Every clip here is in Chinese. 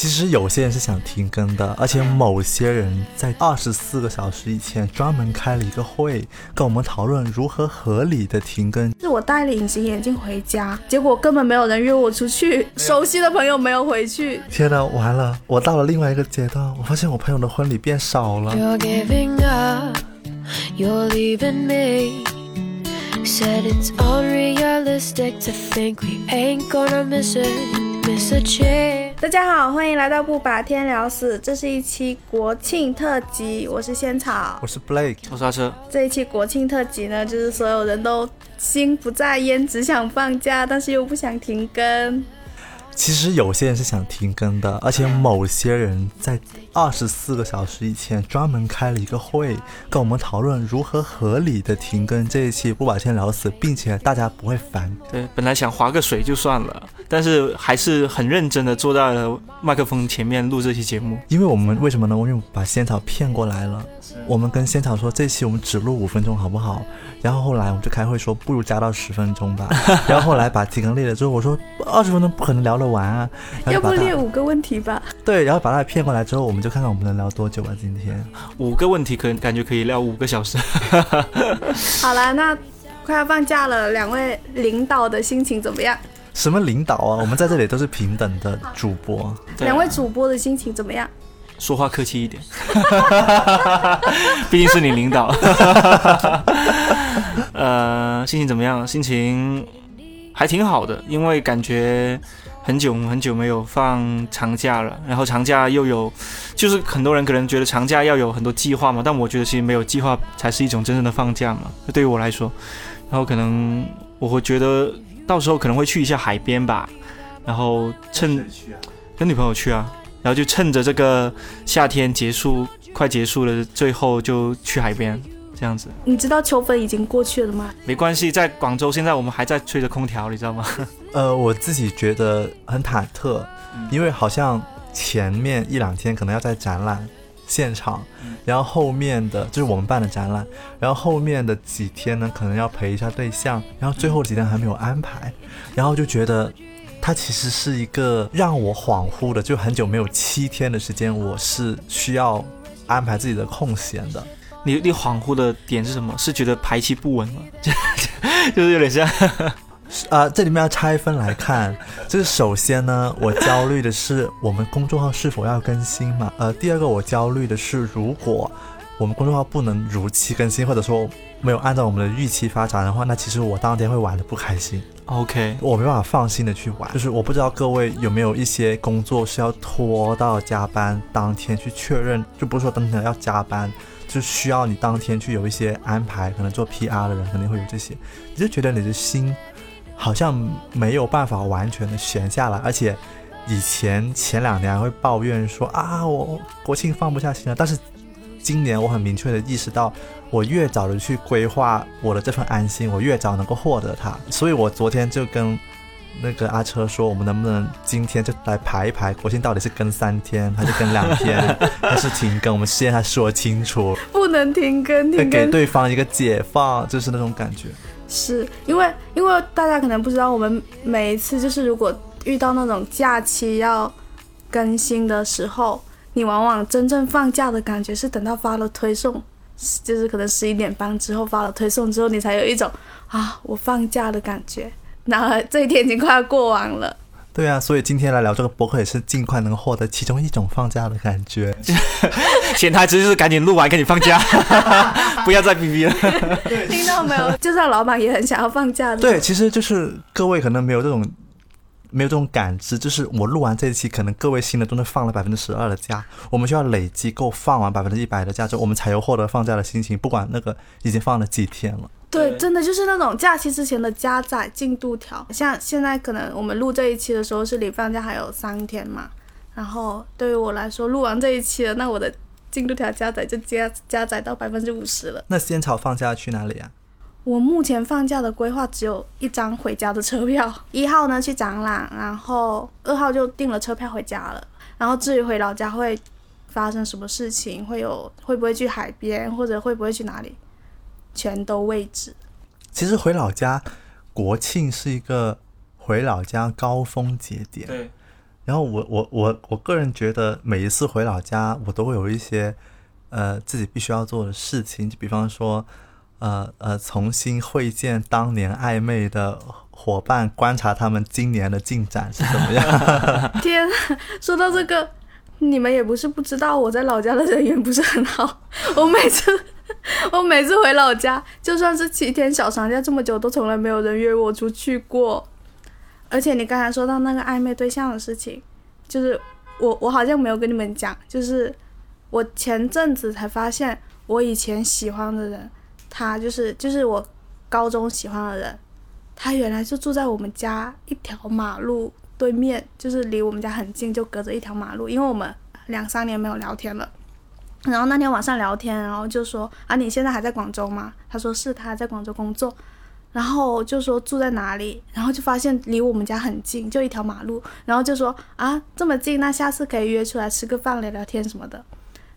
其实有些人是想停更的，而且某些人在二十四个小时以前专门开了一个会，跟我们讨论如何合理的停更。是我戴了隐形眼镜回家，结果根本没有人约我出去，熟悉的朋友没有回去。天呐，完了！我到了另外一个阶段，我发现我朋友的婚礼变少了。You're giving up, you're leaving me. Said it's unrealistic to think we ain't gonna miss it, miss a chance. 大家好，欢迎来到不把天聊死，这是一期国庆特辑，我是仙草我。是 Blake，我刹车，这一期国庆特辑呢，就是所有人都心不在焉，只想放假，但是又不想停更。其实有些人是想停更的，而且某些人在二十四个小时以前专门开了一个会，跟我们讨论如何合理的停更这一期不把天聊死，并且大家不会烦。对，本来想划个水就算了，但是还是很认真的坐在了麦克风前面录这期节目。因为我们为什么呢？因为把仙草骗过来了。我们跟仙草说，这期我们只录五分钟，好不好？然后后来我们就开会说，不如加到十分钟吧。然后后来把提纲列了之后，我说二十分钟不可能聊得完啊。要不列五个问题吧？对，然后把他骗过来之后，我们就看看我们能聊多久吧。今天五个问题可能感觉可以聊五个小时。好了，那快要放假了，两位领导的心情怎么样？什么领导啊？我们在这里都是平等的主播。对两位主播的心情怎么样？说话客气一点，毕竟是你领导。呃，心情怎么样？心情还挺好的，因为感觉很久很久没有放长假了，然后长假又有，就是很多人可能觉得长假要有很多计划嘛，但我觉得其实没有计划才是一种真正的放假嘛。对于我来说，然后可能我会觉得到时候可能会去一下海边吧，然后趁跟女朋友去啊，然后就趁着这个夏天结束快结束了，最后就去海边这样子。你知道秋分已经过去了吗？没关系，在广州现在我们还在吹着空调，你知道吗？呃，我自己觉得很忐忑，因为好像前面一两天可能要在展览现场，然后后面的就是我们办的展览，然后后面的几天呢，可能要陪一下对象，然后最后几天还没有安排，然后就觉得。它其实是一个让我恍惚的，就很久没有七天的时间，我是需要安排自己的空闲的。你你恍惚的点是什么？是觉得排期不稳吗？就是有点像，呃，这里面要拆分来看，就是首先呢，我焦虑的是我们公众号是否要更新嘛？呃，第二个我焦虑的是，如果我们公众号不能如期更新，或者说没有按照我们的预期发展的话，那其实我当天会玩的不开心，OK，我没办法放心的去玩。就是我不知道各位有没有一些工作是要拖到加班当天去确认，就不是说当天要加班。就需要你当天去有一些安排，可能做 PR 的人肯定会有这些，你就觉得你的心好像没有办法完全的闲下来，而且以前前两年还会抱怨说啊，我国庆放不下心了，但是今年我很明确的意识到，我越早的去规划我的这份安心，我越早能够获得它，所以我昨天就跟。那个阿车说，我们能不能今天就来排一排国庆到底是跟三天，还是跟两天，还是停更？我们先还说清楚，不能停更，停更给对方一个解放，就是那种感觉。是因为因为大家可能不知道，我们每一次就是如果遇到那种假期要更新的时候，你往往真正放假的感觉是等到发了推送，就是可能十一点半之后发了推送之后，你才有一种啊我放假的感觉。然而这一天已经快要过完了，对啊，所以今天来聊这个博客也是尽快能获得其中一种放假的感觉。潜台词就是赶紧录完，赶紧放假，不要再逼逼了。听到没有？就算老板也很想要放假的。对，其实就是各位可能没有这种没有这种感知，就是我录完这一期，可能各位新的都能放了百分之十二的假，我们需要累积够放完百分之一百的假之后，我们才有获得放假的心情，不管那个已经放了几天了。对，真的就是那种假期之前的加载进度条，像现在可能我们录这一期的时候是离放假还有三天嘛，然后对于我来说，录完这一期了，那我的进度条加载就加加载到百分之五十了。那仙草放假去哪里啊？我目前放假的规划只有一张回家的车票，一号呢去展览，然后二号就订了车票回家了。然后至于回老家会发生什么事情，会有会不会去海边，或者会不会去哪里，全都未知。其实回老家，国庆是一个回老家高峰节点。对，然后我我我我个人觉得，每一次回老家，我都会有一些呃自己必须要做的事情，就比方说，呃呃，重新会见当年暧昧的伙伴，观察他们今年的进展是怎么样。天，说到这个，你们也不是不知道，我在老家的人缘不是很好。我每次 我每次回老家，就算是七天小长假这么久，都从来没有人约我出去过。而且你刚才说到那个暧昧对象的事情，就是我我好像没有跟你们讲，就是我前阵子才发现，我以前喜欢的人，他就是就是我高中喜欢的人，他原来就住在我们家一条马路对面，就是离我们家很近，就隔着一条马路。因为我们两三年没有聊天了，然后那天晚上聊天，然后就说啊，你现在还在广州吗？他说是，他在广州工作。然后就说住在哪里，然后就发现离我们家很近，就一条马路。然后就说啊，这么近，那下次可以约出来吃个饭聊聊天什么的。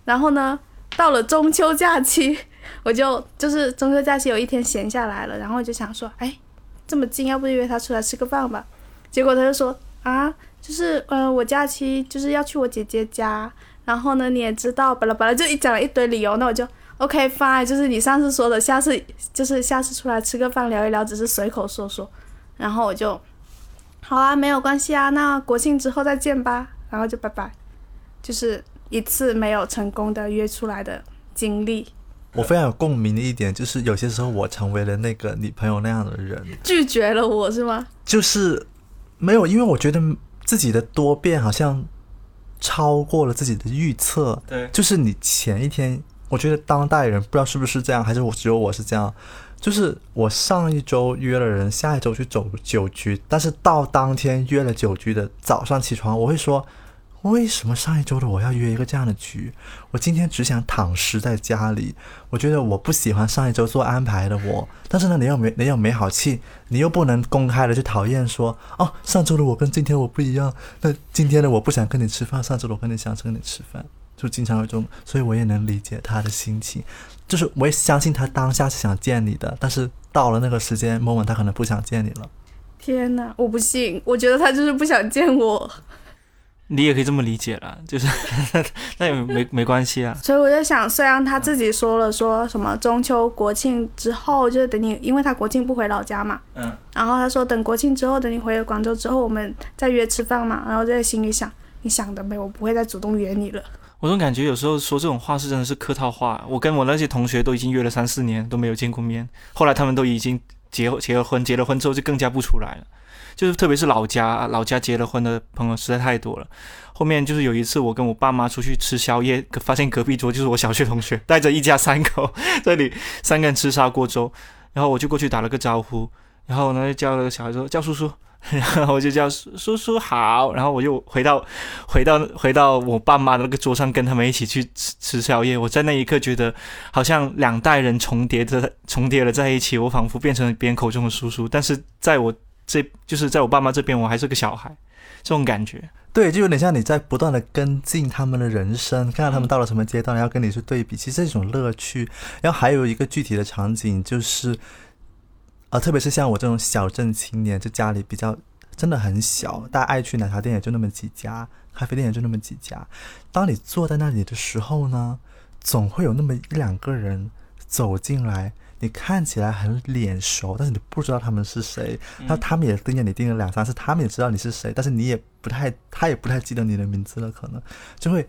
然后呢，到了中秋假期，我就就是中秋假期有一天闲下来了，然后我就想说，哎，这么近，要不约他出来吃个饭吧？结果他就说啊，就是嗯，我假期就是要去我姐姐家，然后呢你也知道，巴拉巴拉就一讲了一堆理由，那我就。OK fine，就是你上次说的，下次就是下次出来吃个饭聊一聊，只是随口说说，然后我就，好啊，没有关系啊，那国庆之后再见吧，然后就拜拜，就是一次没有成功的约出来的经历。我非常有共鸣的一点就是，有些时候我成为了那个你朋友那样的人，拒绝了我是吗？就是没有，因为我觉得自己的多变好像超过了自己的预测。对，就是你前一天。我觉得当代人不知道是不是这样，还是我只有我是这样。就是我上一周约了人，下一周去走酒局，但是到当天约了酒局的早上起床，我会说：为什么上一周的我要约一个这样的局？我今天只想躺尸在家里。我觉得我不喜欢上一周做安排的我，但是呢，你又没你又没好气，你又不能公开的去讨厌说：哦，上周的我跟今天我不一样。那今天的我不想跟你吃饭，上周的我跟你想跟你吃饭。就经常有这种，所以我也能理解他的心情，就是我也相信他当下是想见你的，但是到了那个时间 moment，他可能不想见你了。天哪，我不信，我觉得他就是不想见我。你也可以这么理解了，就是 那也没 没关系啊。所以我在想，虽然他自己说了说什么中秋国庆之后，就是等你，因为他国庆不回老家嘛，嗯，然后他说等国庆之后，等你回了广州之后，我们再约吃饭嘛。然后在心里想，你想的美，我不会再主动约你了。我总感觉有时候说这种话是真的是客套话。我跟我那些同学都已经约了三四年都没有见过面，后来他们都已经结结了婚，结了婚之后就更加不出来了。就是特别是老家老家结了婚的朋友实在太多了。后面就是有一次我跟我爸妈出去吃宵夜，发现隔壁桌就是我小学同学，带着一家三口这里三个人吃砂锅粥，然后我就过去打了个招呼，然后呢叫了个小孩说叫叔叔。然后我就叫叔叔好，然后我又回到回到回到我爸妈的那个桌上，跟他们一起去吃吃宵夜。我在那一刻觉得，好像两代人重叠着重叠了在一起，我仿佛变成别人口中的叔叔，但是在我这就是在我爸妈这边，我还是个小孩，这种感觉。对，就有点像你在不断的跟进他们的人生，看看他们到了什么阶段，然后跟你去对比，其实是一种乐趣。然后还有一个具体的场景就是。啊，特别是像我这种小镇青年，就家里比较真的很小，大家爱去奶茶店也就那么几家，咖啡店也就那么几家。当你坐在那里的时候呢，总会有那么一两个人走进来，你看起来很脸熟，但是你不知道他们是谁。那他们也盯着你盯了两三次，他们也知道你是谁，但是你也不太，他也不太记得你的名字了，可能就会。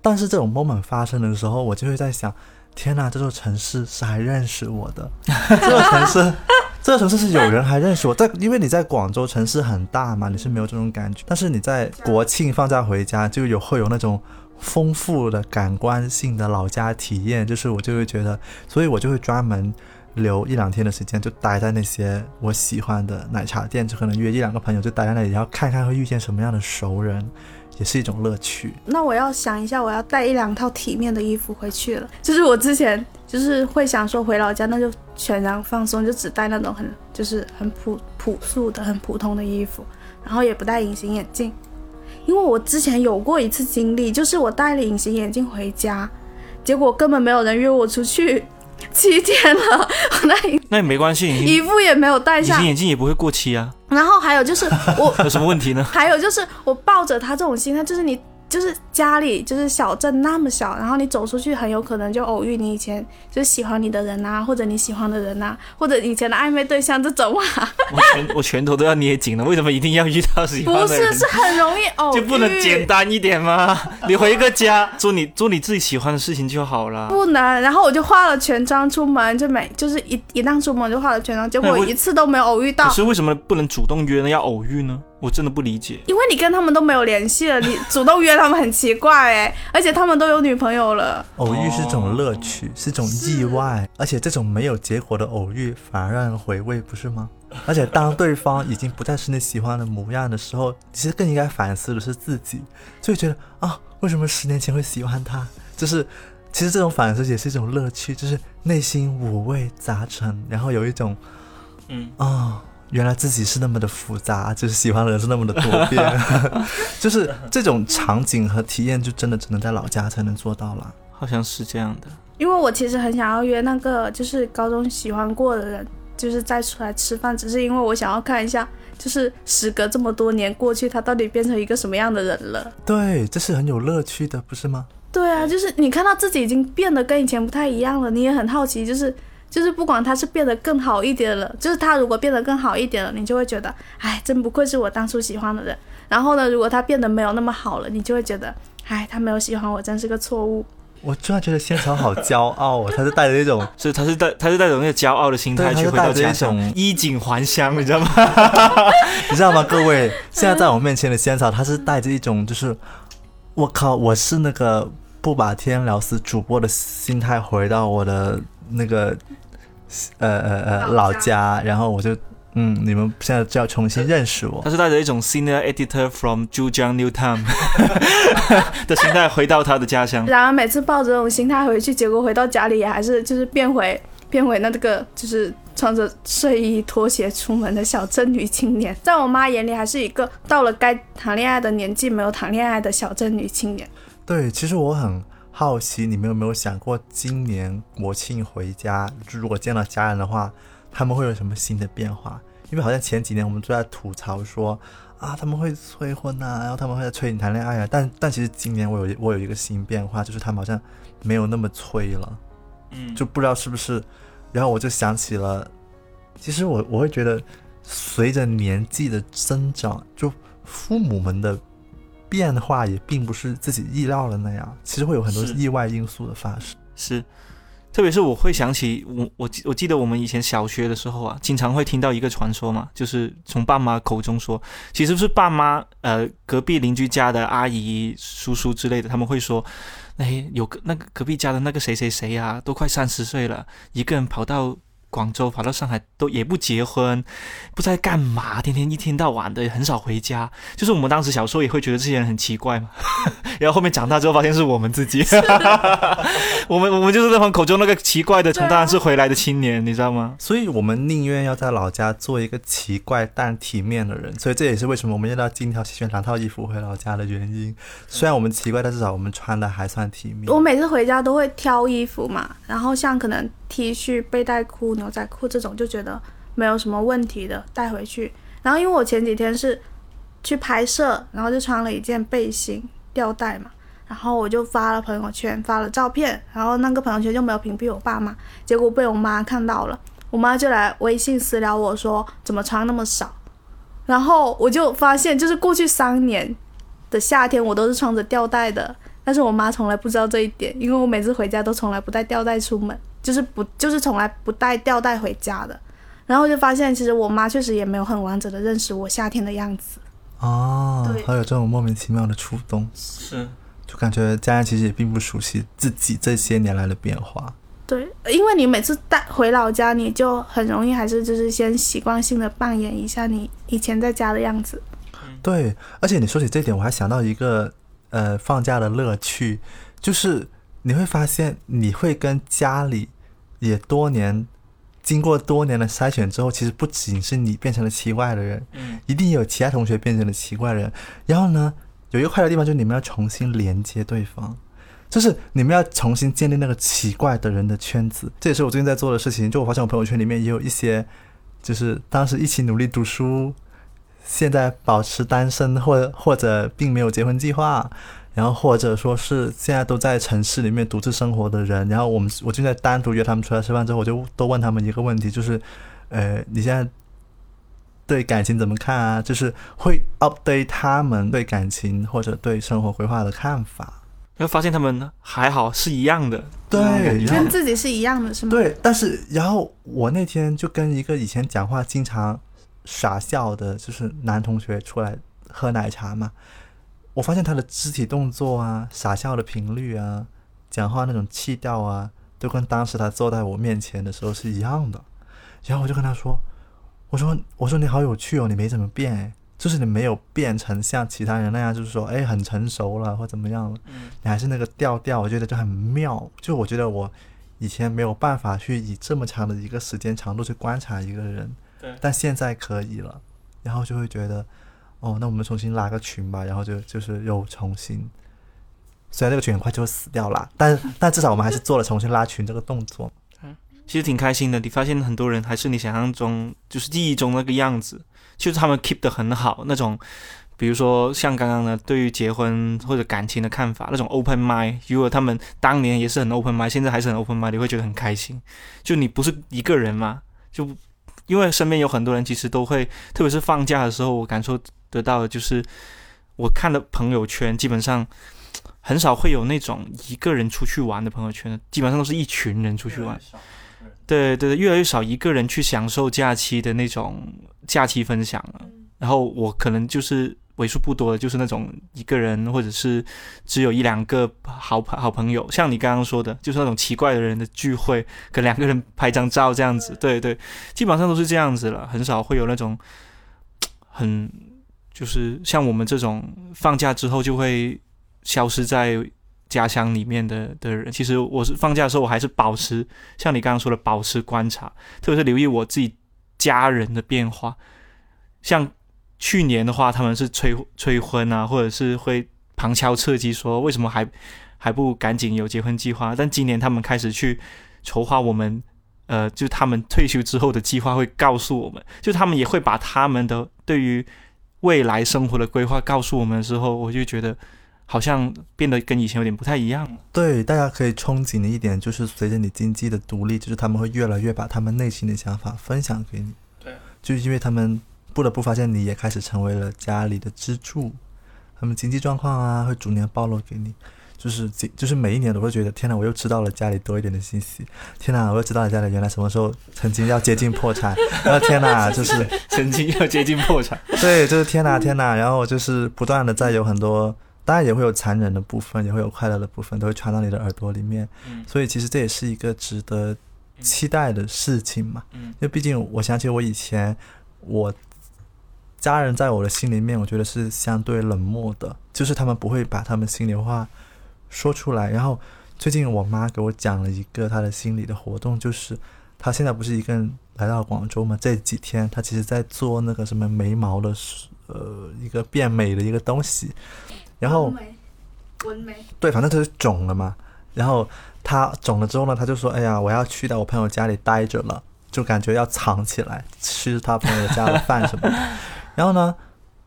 但是这种 moment 发生的时候，我就会在想，天哪，这座城市是还认识我的，这座城市。这个城市是有人还认识我，在因为你在广州城市很大嘛，你是没有这种感觉。但是你在国庆放假回家，就有会有那种丰富的感官性的老家体验，就是我就会觉得，所以我就会专门留一两天的时间，就待在那些我喜欢的奶茶店，就可能约一两个朋友就待在那里，然后看看会遇见什么样的熟人。也是一种乐趣。那我要想一下，我要带一两套体面的衣服回去了。就是我之前就是会想说回老家，那就全然放松，就只带那种很就是很朴朴素的、很普通的衣服，然后也不戴隐形眼镜。因为我之前有过一次经历，就是我戴了隐形眼镜回家，结果根本没有人约我出去，七天了，我那那也没关系，隐衣形服也没有戴上隐形。眼镜也不会过期啊，然后还有就是我，有什么问题呢？还有就是我抱着他这种心态，就是你就是家里就是小镇那么小，然后你走出去很有可能就偶遇你以前就是喜欢你的人啊，或者你喜欢的人啊，或者以前的暧昧对象这种啊，我拳 我拳头都要捏紧了，为什么一定要遇到喜欢不是的人？是很容易偶遇，就不能简单一点吗？你回个家，做你做你自己喜欢的事情就好了。不能，然后我就化了全妆出门，就每就是一一旦出门就化了全妆，结果我一次都没有偶遇到可，是为什么不能主动约呢？要偶遇呢？我真的不理解。因为你跟他们都没有联系了，你主动约他们很奇怪哎，而且他们都有女朋友了，偶遇是种乐趣，是种意外，而且这种没有结果的偶遇反而让人回味，不是吗？而且当对方已经不再是你喜欢的模样的时候，其实更应该反思的是自己，就会觉得啊，为什么十年前会喜欢他？就是其实这种反思也是一种乐趣，就是内心五味杂陈，然后有一种嗯，啊、原来自己是那么的复杂，就是喜欢的人是那么的多变，就是这种场景和体验，就真的只能在老家才能做到了。好像是这样的。因为我其实很想要约那个就是高中喜欢过的人，就是再出来吃饭，只是因为我想要看一下，就是时隔这么多年过去，他到底变成一个什么样的人了。对，这是很有乐趣的，不是吗？对啊，就是你看到自己已经变得跟以前不太一样了，你也很好奇，就是就是不管他是变得更好一点了，就是他如果变得更好一点了，你就会觉得，哎，真不愧是我当初喜欢的人。然后呢，如果他变得没有那么好了，你就会觉得，哎，他没有喜欢我，真是个错误。我突然觉得仙草好骄傲哦，他是带着一种 所以他是带他是带着那个骄傲的心态去回到是带着一家乡种，衣锦还乡，你知道吗？你知道吗？各位，现在在我面前的仙草，他是带着一种就是，我靠，我是那个不把天聊死主播的心态回到我的那个呃呃呃老家，然后我就嗯，你们现在就要重新认识我他。是带着一种 senior editor from Zhejiang New Town 的心态回到他的家乡。然而每次抱着这种心态回去，结果回到家里也还是就是变回变回那个就是穿着睡衣拖鞋出门的小镇女青年，在我妈眼里还是一个到了该谈恋爱的年纪没有谈恋爱的小镇女青年。对，其实我很好奇，你们有没有想过，今年国庆回家，如果见到家人的话，他们会有什么新的变化？因为好像前几年我们都在吐槽说啊，他们会催婚啊，然后他们会在催你谈恋爱啊，但但其实今年我有我有一个新变化，就是他们好像没有那么催了，嗯，就不知道是不是，然后我就想起了，其实我我会觉得，随着年纪的增长，就父母们的变化也并不是自己意料的那样，其实会有很多意外因素的发生。是，特别是我会想起我我记我记得我们以前小学的时候啊，经常会听到一个传说嘛，就是从爸妈口中说，其实是爸妈呃隔壁邻居家的阿姨叔叔之类的，他们会说，哎有个那个隔壁家的那个谁谁谁啊，都快三十岁了，一个人跑到。广州跑到上海都也不结婚，不知道干嘛，天天一天到晚的很少回家。就是我们当时小时候也会觉得这些人很奇怪嘛，然后后面长大之后发现是我们自己。我们我们就是他们口中那个奇怪的从大城市回来的青年，你知道吗？所以我们宁愿要在老家做一个奇怪但体面的人，所以这也是为什么我们要到精挑细选两套衣服回老家的原因。虽然我们奇怪，但至少我们穿的还算体面。我每次回家都会挑衣服嘛，然后像可能 T 恤、背带裤、牛仔裤这种，就觉得没有什么问题的带回去。然后因为我前几天是去拍摄，然后就穿了一件背心吊带嘛，然后我就发了朋友圈，发了照片，然后那个朋友圈就没有屏蔽我爸妈，结果被我妈看到了，我妈就来微信私聊我说怎么穿那么少，然后我就发现就是过去三年的夏天我都是穿着吊带的，但是我妈从来不知道这一点，因为我每次回家都从来不带吊带出门，就是不就是从来不带吊带回家的。然后就发现，其实我妈确实也没有很完整的认识我夏天的样子。哦对，还有这种莫名其妙的触动，是，就感觉家人其实也并不熟悉自己这些年来的变化。对，因为你每次带回老家，你就很容易还是就是先习惯性的扮演一下你以前在家的样子。对，而且你说起这点，我还想到一个呃放假的乐趣，就是你会发现你会跟家里也多年经过多年的筛选之后，其实不仅是你变成了奇怪的人，嗯，一定有其他同学变成了奇怪的人。然后呢，有一个快乐的地方就是你们要重新连接对方，就是你们要重新建立那个奇怪的人的圈子，这也是我最近在做的事情。就我发现我朋友圈里面也有一些，就是当时一起努力读书，现在保持单身或或者并没有结婚计划，然后或者说是现在都在城市里面独自生活的人。然后我们我就在单独约他们出来吃饭之后，我就都问他们一个问题，就是，呃，你现在对感情怎么看啊？就是会 update 他们对感情或者对生活规划的看法。然后发现他们还好是一样的，对，跟自己是一样的，是吗？对，但是然后我那天就跟一个以前讲话经常傻笑的，就是男同学出来喝奶茶嘛，我发现他的肢体动作啊、傻笑的频率啊、讲话那种气调啊，都跟当时他坐在我面前的时候是一样的。然后我就跟他说：“我说我说你好有趣哦，你没怎么变哎。”就是你没有变成像其他人那样，就是说，哎，很成熟了或怎么样了，你还是那个调调，我觉得就很妙。就我觉得我以前没有办法去以这么长的一个时间长度去观察一个人，但现在可以了，然后就会觉得，哦，那我们重新拉个群吧，然后就就是又重新，虽然那个群很快就会死掉了，但 但至少我们还是做了重新拉群这个动作。其实挺开心的，你发现很多人还是你想象中，就是记忆中那个样子。就是他们 keep 的很好，那种，比如说像刚刚的对于结婚或者感情的看法，那种 open mind，如果他们当年也是很 open mind，现在还是很 open mind，你会觉得很开心。就你不是一个人嘛，就因为身边有很多人，其实都会，特别是放假的时候，我感受得到的就是，我看的朋友圈基本上很少会有那种一个人出去玩的朋友圈，基本上都是一群人出去玩。对对对，越来越少一个人去享受假期的那种假期分享了。然后我可能就是为数不多的，就是那种一个人，或者是只有一两个好朋好朋友，像你刚刚说的，就是那种奇怪的人的聚会，跟两个人拍张照这样子。对对，基本上都是这样子了，很少会有那种很就是像我们这种放假之后就会消失在。家乡里面的的人，其实我是放假的时候，我还是保持像你刚刚说的保持观察，特别是留意我自己家人的变化。像去年的话，他们是催催婚啊，或者是会旁敲侧击说为什么还还不赶紧有结婚计划。但今年他们开始去筹划我们，呃，就他们退休之后的计划会告诉我们，就他们也会把他们的对于未来生活的规划告诉我们的时候，我就觉得。好像变得跟以前有点不太一样了。对，大家可以憧憬的一点就是，随着你经济的独立，就是他们会越来越把他们内心的想法分享给你。对，就是因为他们不得不发现，你也开始成为了家里的支柱，他们经济状况啊会逐年暴露给你。就是就是每一年都会觉得，天哪，我又知道了家里多一点的信息。天哪，我又知道了家里原来什么时候曾经要接近破产。然后天哪，就是 曾经要接近破产。对，就是天哪天哪，然后就是不断的在有很多。当然也会有残忍的部分，也会有快乐的部分，都会传到你的耳朵里面。嗯，所以其实这也是一个值得期待的事情嘛。嗯，因为毕竟我想起我以前，我家人在我的心里面，我觉得是相对冷漠的，就是他们不会把他们心里话说出来。然后最近我妈给我讲了一个她的心理的活动，就是她现在不是一个人来到广州嘛，这几天她其实在做那个什么眉毛的，呃，一个变美的一个东西。然后，纹眉，对，反正就是肿了嘛。然后她肿了之后呢，她就说：“哎呀，我要去到我朋友家里待着了，就感觉要藏起来吃她朋友家的饭什么的。”然后呢，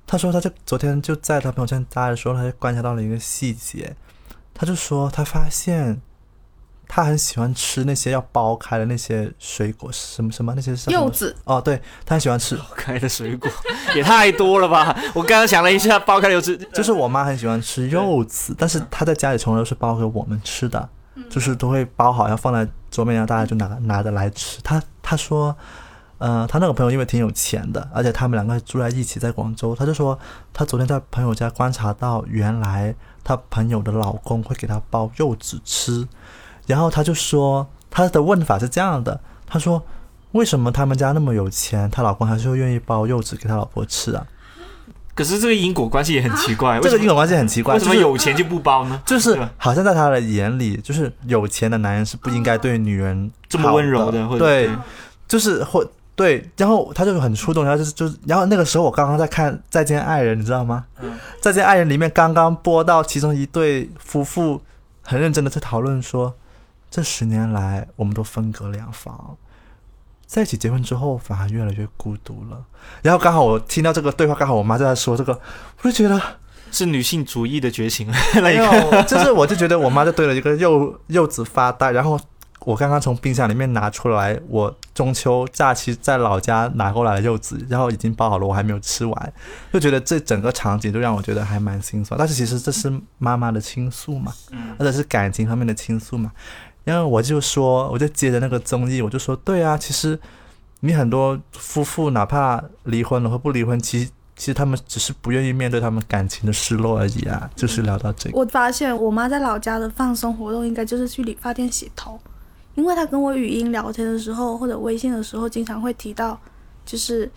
他说他就昨天就在他朋友圈待的时候，他就观察到了一个细节，他就说他发现。他很喜欢吃那些要剥开的那些水果，什么什么那些柚子哦，对他很喜欢吃剥开的水果，也太多了吧！我刚刚想了一下，剥开柚子就是我妈很喜欢吃柚子，但是她在家里从来都是剥给我们吃的，就是都会包好，然后放在桌面上，大家就拿拿着来吃。他他说，呃，他那个朋友因为挺有钱的，而且他们两个住在一起，在广州，他就说他昨天在朋友家观察到，原来他朋友的老公会给他包柚子吃。然后他就说，他的问法是这样的：他说，为什么他们家那么有钱，她老公还是会愿意包柚子给他老婆吃啊？可是这个因果关系也很奇怪，这个因果关系很奇怪，为什么有钱就不包呢？就是好像在他的眼里，就是有钱的男人是不应该对女人这么温柔的，对，就是或对。然后他就很触动，然后就是就是，然后那个时候我刚刚在看《再见爱人》，你知道吗？《再见爱人》里面刚刚播到其中一对夫妇。很认真的在讨论说，这十年来我们都分隔两房，在一起结婚之后反而越来越孤独了。然后刚好我听到这个对话，刚好我妈就在说这个，我就觉得是女性主义的觉醒。那没一个有，就是我就觉得我妈就对了一个柚柚子发呆，然后我刚刚从冰箱里面拿出来，我中秋假期在老家拿过来的柚子，然后已经包好了，我还没有吃完，就觉得这整个场景就让我觉得还蛮心酸。但是其实这是妈妈的倾诉嘛，嗯或者是感情方面的倾诉嘛。然后我就说，我就接着那个综艺，我就说，对啊，其实你很多夫妇哪怕离婚了或不离婚，其实其实他们只是不愿意面对他们感情的失落而已啊。就是聊到这个。我发现我妈在老家的放松活动应该就是去理发店洗头，因为他跟我语音聊天的时候或者微信的时候，经常会提到，就是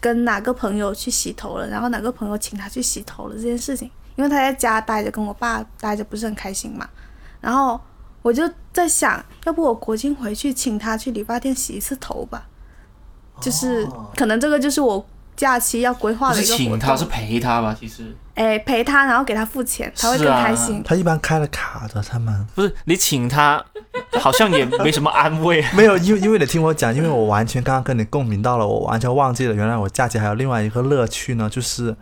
跟哪个朋友去洗头了，然后哪个朋友请他去洗头了这件事情。因为他在家待着，跟我爸待着不是很开心嘛，然后我就在想，要不我国庆回去请他去理发店洗一次头吧，就是、可能这个就是我假期要规划的一个活动。请他，是陪他吧？其实哎陪他，然后给他付钱，他会更开心。他一般开了卡的，他们不是你请他，好像也没什么安慰。没有，因为因为你听我讲，因为我完全刚刚跟你共鸣到了，我完全忘记了，原来我假期还有另外一个乐趣呢，就是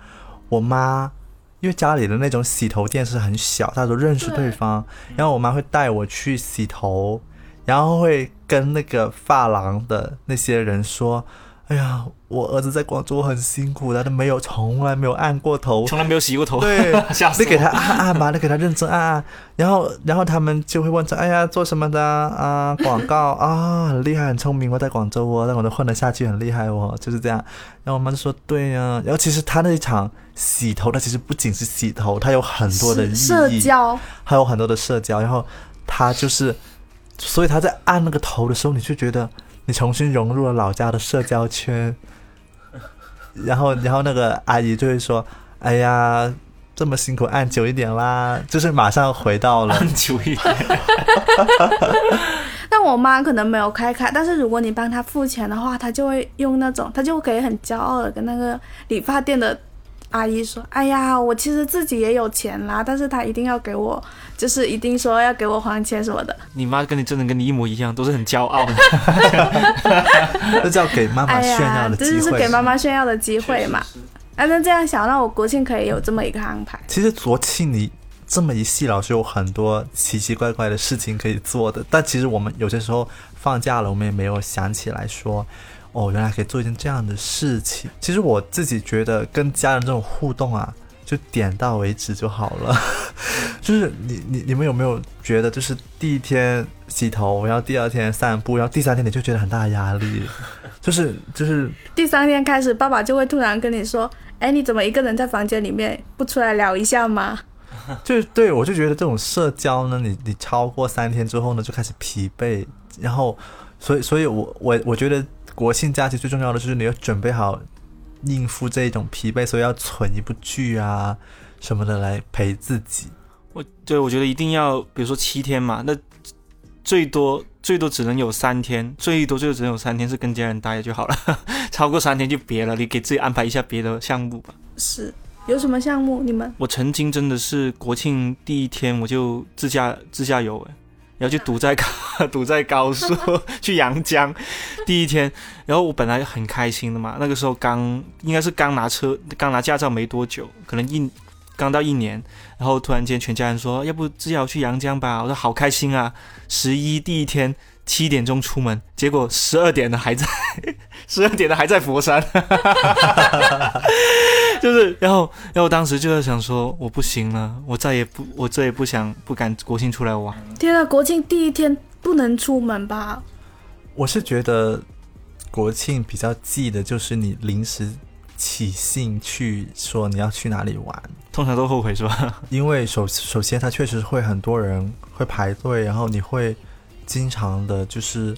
我妈，因为家里的那种洗头店是很小，大家都认识对对方，然后我妈会带我去洗头，然后会跟那个发廊的那些人说。哎呀，我儿子在广州很辛苦的，他都没有从来没有按过头，从来没有洗过头，对，吓死给他按按吧，你给他认真按按，然后然后他们就会问说，哎呀，做什么的啊？广告啊，很厉害，很聪明哦，在广州哦，在广州混得下去，很厉害哦，就是这样。然后我妈就说，对呀、然后其实他那一场洗头，他其实不仅是洗头，他有很多的意义，社交，还有很多的社交。然后他就是，所以他在按那个头的时候，你就觉得你重新融入了老家的社交圈。然后，然后那个阿姨就会说：“哎呀，这么辛苦，按久一点啦。”就是马上回到了。很久一点。但我妈可能没有开卡，但是如果你帮她付钱的话，她就会用那种，她就可以很骄傲的跟那个理发店的阿姨说：“哎呀，我其实自己也有钱啦，但是她一定要给我，就是一定说要给我还钱什么的。你妈跟你真的跟你一模一样，都是很骄傲的。这叫给妈妈哎炫耀，的机会。这就是给妈妈炫耀的机会嘛。啊，那这样想，那我国庆可以有这么一个安排。其实国庆你这么一细老，是有很多奇奇怪怪的事情可以做的。但其实我们有些时候放假了，我们也没有想起来说，哦，原来可以做一件这样的事情。其实我自己觉得跟家人这种互动啊，就点到为止就好了。就是你你你们有没有觉得，就是第一天洗头，然后第二天散步，然后第三天你就觉得很大的压力，就是就是 第三天开始，爸爸就会突然跟你说：“哎，你怎么一个人在房间里面不出来聊一下吗 就是对我就觉得这种社交呢，你你超过三天之后呢，就开始疲惫，然后，所以所以我我我觉得国庆假期最重要的就是你要准备好应付这一种疲惫，所以要存一部剧啊什么的来陪自己。我对我觉得一定要，比如说七天嘛，那最多最多只能有三天，最多最多只能有三天是跟家人待着就好了，超过三天就别了，你给自己安排一下别的项目吧。？”是有什么项目？你们我曾经真的是国庆第一天我就自驾自驾游，哎，然后就堵在高 堵在高速 去阳江，第一天，然后我本来很开心的嘛，那个时候刚应该是刚拿车刚拿驾照没多久，可能一刚到一年，然后突然间全家人说要不自驾去阳江吧，我说好开心啊，十一第一天。七点钟出门，结果十二点的还在，十二点的还在佛山，就是，然后，然后当时就在想说，我不行了，我再也不，我再也不想不敢国庆出来玩。天啊，国庆第一天不能出门吧？我是觉得国庆比较忌的就是你临时起兴去说你要去哪里玩，通常都后悔是吧？因为首首先它确实会很多人会排队，然后你会经常的就是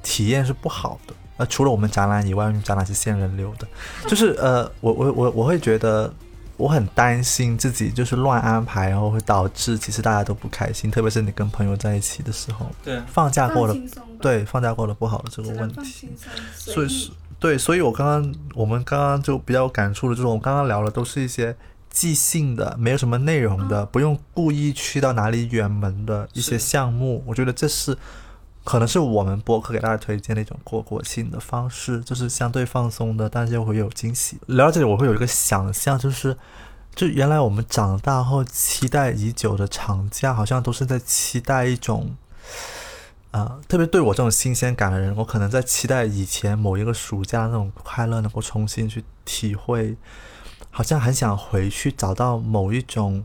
体验是不好的。呃，除了我们展览以外，展览是限人流的，就是 呃，我我我我会觉得我很担心自己就是乱安排，然后会导致其实大家都不开心，特别是你跟朋友在一起的时候，对，放假过了，对，放假过了不好的这个问题。所以是对，所以我刚刚我们刚刚就比较有感触的，就是我们刚刚聊的都是一些即兴的，没有什么内容的，不用故意去到哪里远门的一些项目，我觉得这是可能是我们播客给大家推荐的一种过国庆的方式，就是相对放松的，但是又会有惊喜。聊到这里，我会有一个想象，就是就原来我们长大后期待已久的长假，好像都是在期待一种。呃，特别对我这种新鲜感的人，我可能在期待以前某一个暑假那种快乐能够重新去体会，好像很想回去找到某一种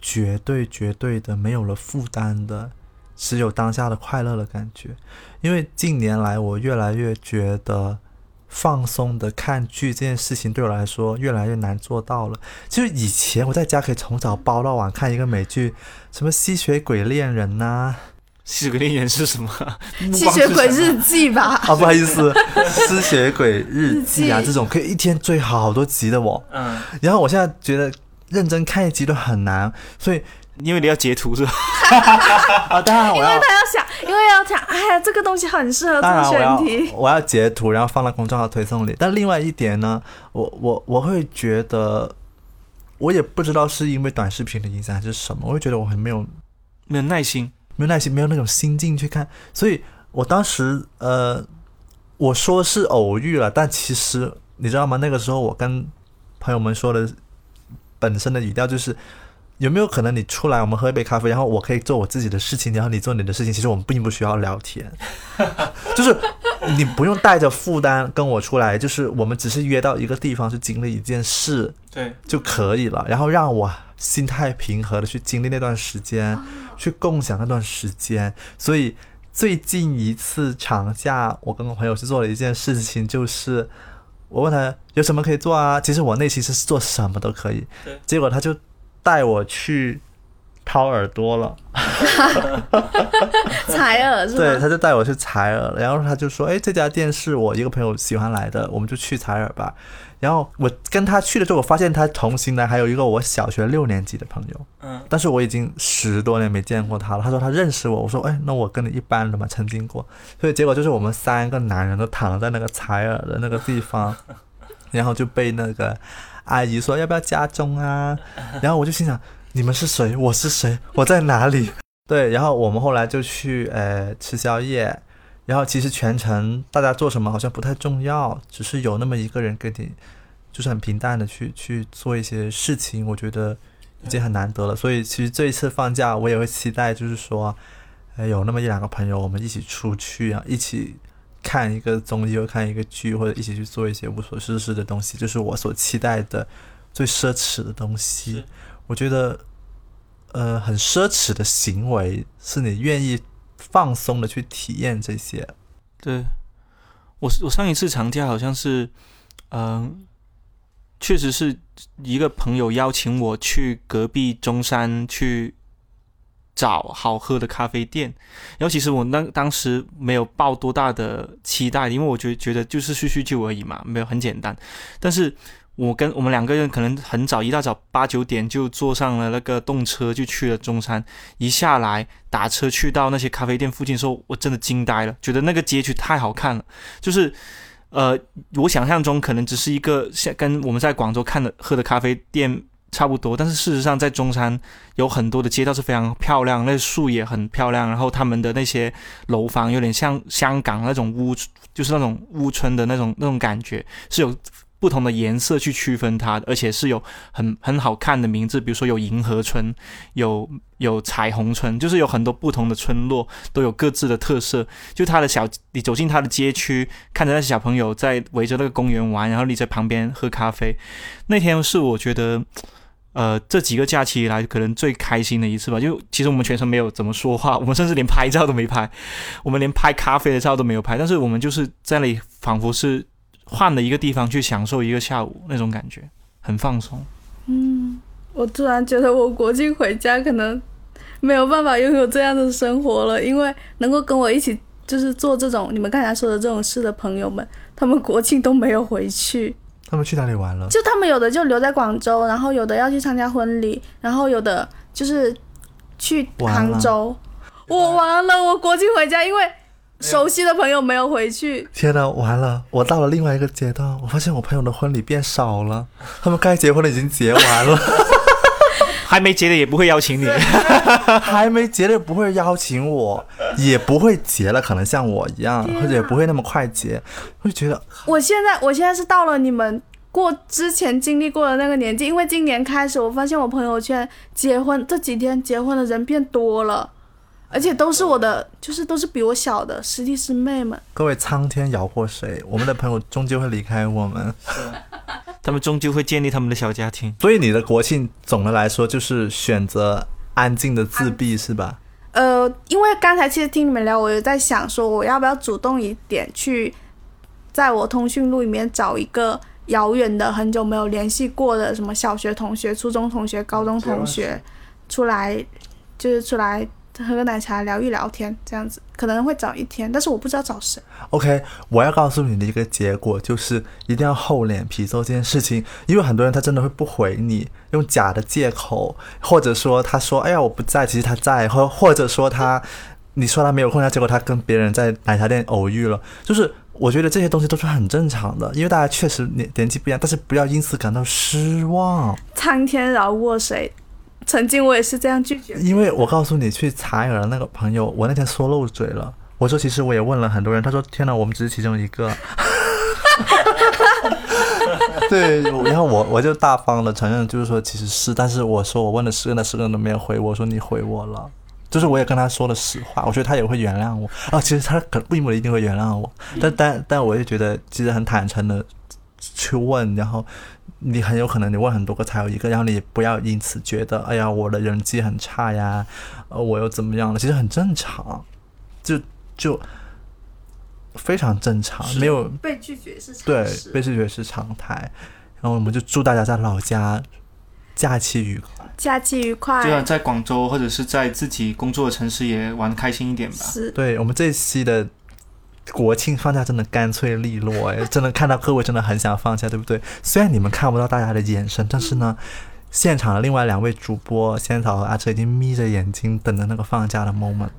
绝对绝对的没有了负担的，只有当下的快乐的感觉。因为近年来我越来越觉得放松的看剧这件事情对我来说越来越难做到了。就是以前我在家可以从早包到晚看一个美剧，什么吸血鬼恋人呐、吸血鬼恋人是什么？吸血鬼日记吧，啊，不好意思，吸血鬼日记啊，记 这种可以一天追好多集的我。嗯，然后我现在觉得认真看一集都很难，所以因为你要截图是吧？啊，当然我要，他要想，因为要想，哎呀，这个东西很适合做选题。我要截图，然后放到公众号推送里。但另外一点呢，我我我会觉得，我也不知道是因为短视频的影响还是什么，我会觉得我很没有没有耐心，没有耐心，没有那种心境去看，所以我当时呃，我说是偶遇了，但其实你知道吗？那个时候我跟朋友们说的本身的语调就是。有没有可能你出来，我们喝一杯咖啡，然后我可以做我自己的事情，然后你做你的事情？其实我们并不需要聊天，就是你不用带着负担跟我出来，就是我们只是约到一个地方去经历一件事，对，就可以了，然后让我心态平和的去经历那段时间，去共享那段时间。所以最近一次长假，我跟我朋友去做了一件事情，就是我问他有什么可以做啊？其实我内心是做什么都可以对，结果他就带我去掏耳朵了。采耳是对，他就带我去采耳，然后他就说：“哎，这家店是我一个朋友喜欢来的，我们就去采耳吧。”然后我跟他去了之后，我发现他同行的还有一个我小学六年级的朋友，嗯，但是我已经十多年没见过他了。他说他认识我，我说：“哎，那我跟你一般的嘛，曾经过。”所以结果就是我们三个男人都躺在那个采耳的那个地方，然后就被那个阿姨说要不要加钟啊？然后我就心想：你们是谁？我是谁？我在哪里？对，然后我们后来就去呃吃宵夜，然后其实全程大家做什么好像不太重要，只是有那么一个人跟你，就是很平淡的去去做一些事情，我觉得已经很难得了。所以其实这一次放假，我也会期待，就是说，有那么一两个朋友，我们一起出去啊，一起看一个综艺，或看一个剧，或者一起去做一些无所事事的东西，就是我所期待的最奢侈的东西。我觉得，呃，很奢侈的行为是你愿意放松的去体验这些。对，我我上一次长假好像是，嗯、确实是一个朋友邀请我去隔壁中山去找好喝的咖啡店，然后其实我当当时没有抱多大的期待，因为我觉觉得就是叙叙旧而已嘛，没有很简单，但是。我跟我们两个人可能很早，一大早八九点就坐上了那个动车，就去了中山。一下来打车去到那些咖啡店附近的时候，我真的惊呆了，觉得那个街区太好看了。就是，呃，我想象中可能只是一个像跟我们在广州看的喝的咖啡店差不多，但是事实上在中山有很多的街道是非常漂亮，那树也很漂亮，然后他们的那些楼房有点像香港那种屋，就是那种屋村的那种那种感觉，是有。不同的颜色去区分它，而且是有很很好看的名字，比如说有银河村，有有彩虹村，就是有很多不同的村落都有各自的特色。就他的小，你走进他的街区，看着那些小朋友在围着那个公园玩，然后你在旁边喝咖啡。那天是我觉得，呃，这几个假期以来可能最开心的一次吧。就其实我们全程没有怎么说话，我们甚至连拍照都没拍，我们连拍咖啡的照都没有拍，但是我们就是在那里仿佛是。换了一个地方去享受一个下午，那种感觉很放松。嗯，我突然觉得我国庆回家可能没有办法拥有这样的生活了，因为能够跟我一起就是做这种你们刚才说的这种事的朋友们，他们国庆都没有回去。他们去哪里玩了？就他们有的就留在广州，然后有的要去参加婚礼，然后有的就是去杭州。我完了，我国庆回家，因为熟悉的朋友没有回去，天呐，完了！我到了另外一个阶段，我发现我朋友的婚礼变少了，他们该结婚的已经结完了，还没结的也不会邀请你。还没结的不会邀请我，也不会结了，可能像我一样，或者也不会那么快结，我就觉得我现在我现在是到了你们过之前经历过的那个年纪，因为今年开始，我发现我朋友圈结婚这几天结婚的人变多了，而且都是我的，就是都是比我小的师弟师妹们。各位苍天饶过谁？我们的朋友终究会离开我们，他们终究会建立他们的小家庭。所以你的国庆总的来说就是选择安静的自闭是吧？呃，因为刚才其实听你们聊，我有在想说，我要不要主动一点去，在我通讯录里面找一个遥远的、很久没有联系过的什么小学同学、初中同学、高中同学出来，就是出来喝个奶茶聊一聊天，这样子可能会找一天，但是我不知道找谁。OK，我要告诉你的一个结果就是一定要厚脸皮做这件事情，因为很多人他真的会不回你，用假的借口，或者说他说哎呀我不在，其实他在，或或者说他你说他没有空，他结果他跟别人在奶茶店偶遇了，就是我觉得这些东西都是很正常的，因为大家确实年年纪不一样，但是不要因此感到失望，苍天饶过谁？曾经我也是这样拒绝。因为我告诉你去采耳的那个朋友，我那天说漏嘴了。我说，其实我也问了很多人，他说：“天哪，我们只是其中一个。”对，然后我我就大方的承认，就是说其实是，但是我说我问了十个人，那十个人都没有回我，我说你回我了，就是我也跟他说了实话，我觉得他也会原谅我啊。其实他可并不一定会原谅我，但但但我就觉得其实很坦诚的去问，然后你很有可能你问很多个才有一个，然后你不要因此觉得哎呀我的人际很差呀，呃我又怎么样了，其实很正常，就就非常正常，没有被拒绝是常对被拒绝是常态。然后我们就祝大家在老家假期愉快。假期愉快。对啊，在广州或者是在自己工作的城市也玩开心一点吧。是对我们这一期的国庆放假真的干脆利落，哎，真的看到各位真的很想放假，对不对？虽然你们看不到大家的眼神，但是呢，现场的另外两位主播仙草和阿车已经眯着眼睛等着那个放假的 moment。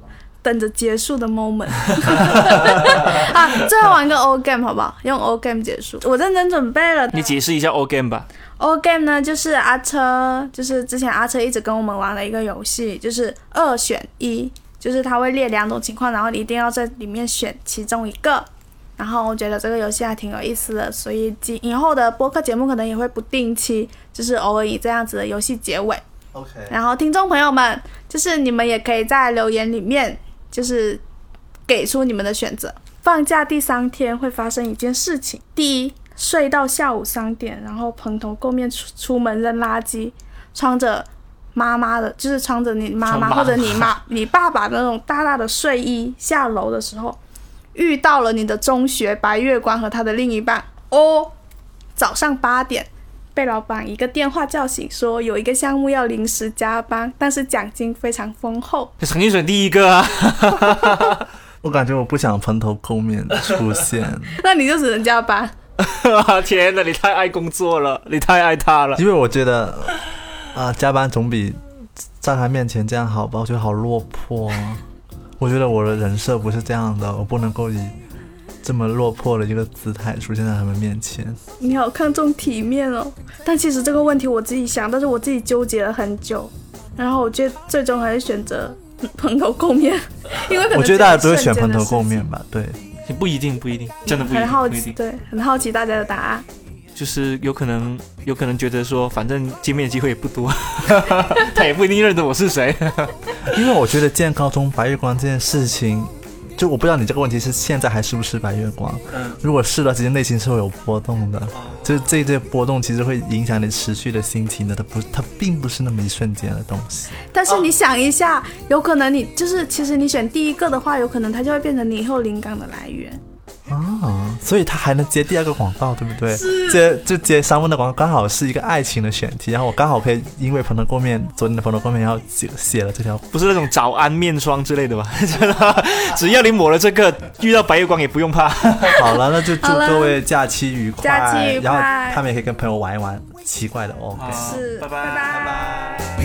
等着结束的 moment 啊！最后玩个 O game 好不好？用 O game 结束。我认真准备了。你解释一下 O game 吧。O game 呢，就是阿车，就是之前阿车一直跟我们玩的一个游戏，就是二选一，就是他会列两种情况，然后你一定要在里面选其中一个。然后我觉得这个游戏还挺有意思的，所以今以后的播客节目可能也会不定期，就是偶尔以这样子的游戏结尾。OK，然后听众朋友们，就是你们也可以在留言里面，就是给出你们的选择。放假第三天会发生一件事情：第一，睡到下午三点，然后蓬头垢面出出门扔垃圾，穿着妈妈的，就是穿着你妈妈或者你妈 你爸爸的那种大大的睡衣下楼的时候，遇到了你的中学白月光和他的另一半哦，早上八点。被老板一个电话叫醒，说有一个项目要临时加班，但是奖金非常丰厚。肯定选第一个啊！我感觉我不想蓬头垢面的出现，那你就只能加班。天哪，你太爱工作了，你太爱他了。因为我觉得啊，加班总比在他面前这样好吧？我觉得好落魄啊。我觉得我的人设不是这样的，我不能够以这么落魄的一个姿态出现在他们面前。你好看重体面哦，但其实这个问题我自己想，但是我自己纠结了很久，然后我觉得最终还是选择蓬头垢面，因为我觉得大家都会选蓬头垢面吧？对，不一定，不一定，真的不一定，很好奇。对，很好奇大家的答案。就是有可能，有可能觉得说，反正见面的机会也不多，他也不一定认得我是谁。因为我觉得见高中白月光这件事情，就我不知道你这个问题是现在还是不是白月光。嗯，如果是的，其实内心是会有波动的，就是这这波动其实会影响你持续的心情的，它不，它并不是那么一瞬间的东西。但是你想一下，有可能你就是其实你选第一个的话，有可能它就会变成你以后灵感的来源。啊，所以他还能接第二个广告，对不对？接就接三问的广告，刚好是一个爱情的选题，然后我刚好可以因为蓬头垢面，昨天的蓬头垢面，然后写写了这条。不是那种早安面霜之类的吧？真的，只要你抹了这个，遇到白月光也不用怕。好了，那就祝各位假期愉快，假期愉快然后他们也可以跟朋友玩一玩奇怪的哦。是拜拜拜拜